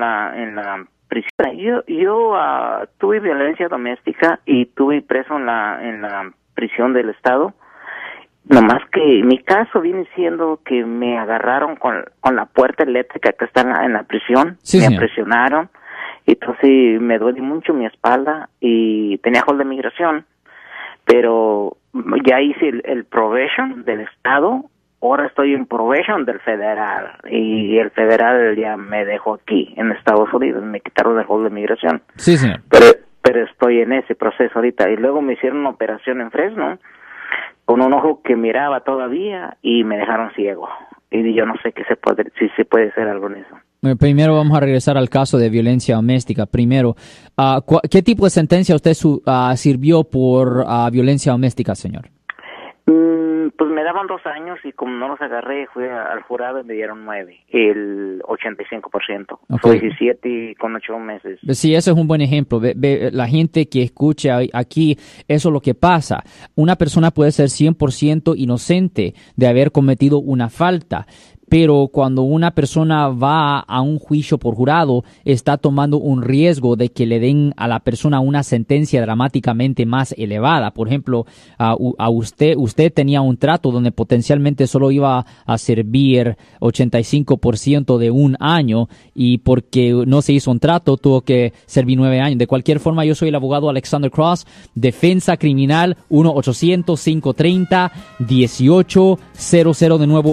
en la en la prisión. Yo yo ah, tuve violencia doméstica y tuve preso en la en la prisión del estado. Nomás que mi caso viene siendo que me agarraron con, con la puerta eléctrica que está en la, en la prisión, Sí, me señor. presionaron, y entonces me duele mucho mi espalda y tenía hold de migración, pero ya hice el, el probation del estado, ahora estoy en probation del federal y el federal ya me dejó aquí en Estados Unidos, me quitaron el hold de migración, Sí, señor. pero pero estoy en ese proceso ahorita y luego me hicieron una operación en Fresno con un ojo que miraba todavía y me dejaron ciego y yo no sé qué se puede si se puede hacer algo en eso. Eh, Primero vamos a regresar al caso de violencia doméstica. Primero, ah, ¿qué tipo de sentencia usted ah, sirvió por ah, violencia doméstica, señor? Mm, pues me daban dos años y como no los agarré, fui al jurado y me dieron nueve, el 85%. Ok. Fue 17 y con ocho meses. Sí, eso es un buen ejemplo. Ve- ve, la gente que escucha aquí, eso es lo que pasa. Una persona puede ser 100% inocente de haber cometido una falta, pero cuando una persona va a un juicio por jurado, está tomando un riesgo de que le den a la persona una sentencia dramáticamente más elevada. Por ejemplo, a, a usted, usted tenía un trato donde potencialmente solo iba a servir 85% de un año y porque no se hizo un trato tuvo que servir nueve años. De cualquier forma, yo soy el abogado Alexander Cross, defensa criminal 1-800-530-1800, de nuevo